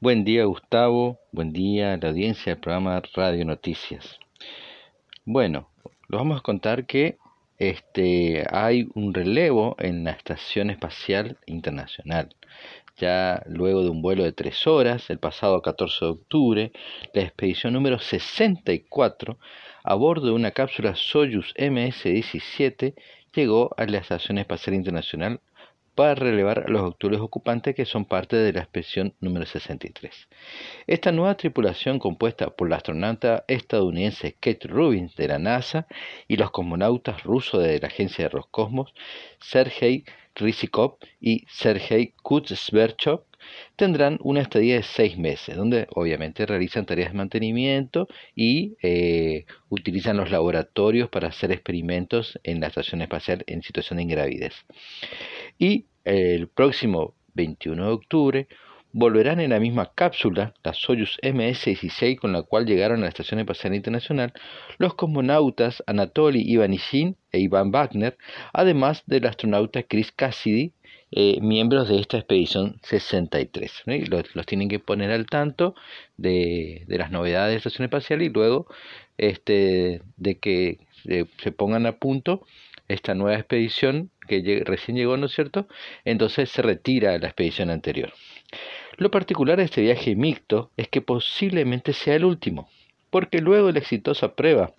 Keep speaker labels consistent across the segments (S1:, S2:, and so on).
S1: Buen día Gustavo, buen día a la audiencia del programa Radio Noticias. Bueno, les vamos a contar que este, hay un relevo en la Estación Espacial Internacional. Ya luego de un vuelo de tres horas, el pasado 14 de octubre, la expedición número 64, a bordo de una cápsula Soyuz MS-17, llegó a la Estación Espacial Internacional para relevar a los actuales ocupantes que son parte de la expedición número 63. Esta nueva tripulación compuesta por la astronauta estadounidense Kate Rubin de la NASA y los cosmonautas rusos de la agencia de Roscosmos, Sergei Rizikov y Sergei Kuznetsov, tendrán una estadía de seis meses, donde obviamente realizan tareas de mantenimiento y eh, utilizan los laboratorios para hacer experimentos en la estación espacial en situación de ingravidez. Y el próximo 21 de octubre volverán en la misma cápsula, la Soyuz MS-16 con la cual llegaron a la Estación Espacial Internacional, los cosmonautas Anatoly Ivanishin e Ivan Wagner, además del astronauta Chris Cassidy, eh, miembros de esta expedición 63. Los, tienen que poner al tanto de, las novedades de la Estación Espacial y luego este, de que se pongan a punto esta nueva expedición que recién llegó, ¿no es cierto? Entonces se retira la expedición anterior. Lo particular de este viaje mixto es que posiblemente sea el último, porque luego de la exitosa prueba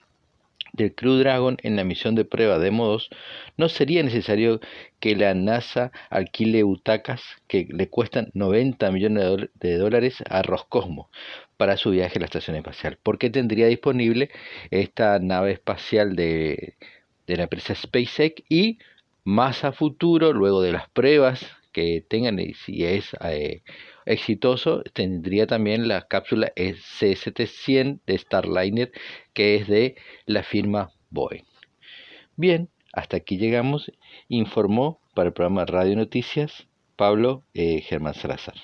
S1: del Crew Dragon en la misión de prueba de modos, no sería necesario que la NASA alquile butacas que le cuestan 90 millones de dólares a Roscosmos para su viaje a la estación espacial, porque tendría disponible esta nave espacial de de la empresa SpaceX y más a futuro, luego de las pruebas que tengan y si es eh, exitoso, tendría también la cápsula C700 de Starliner que es de la firma Boeing. Bien, hasta aquí llegamos, informó para el programa Radio Noticias Pablo eh, Germán Salazar.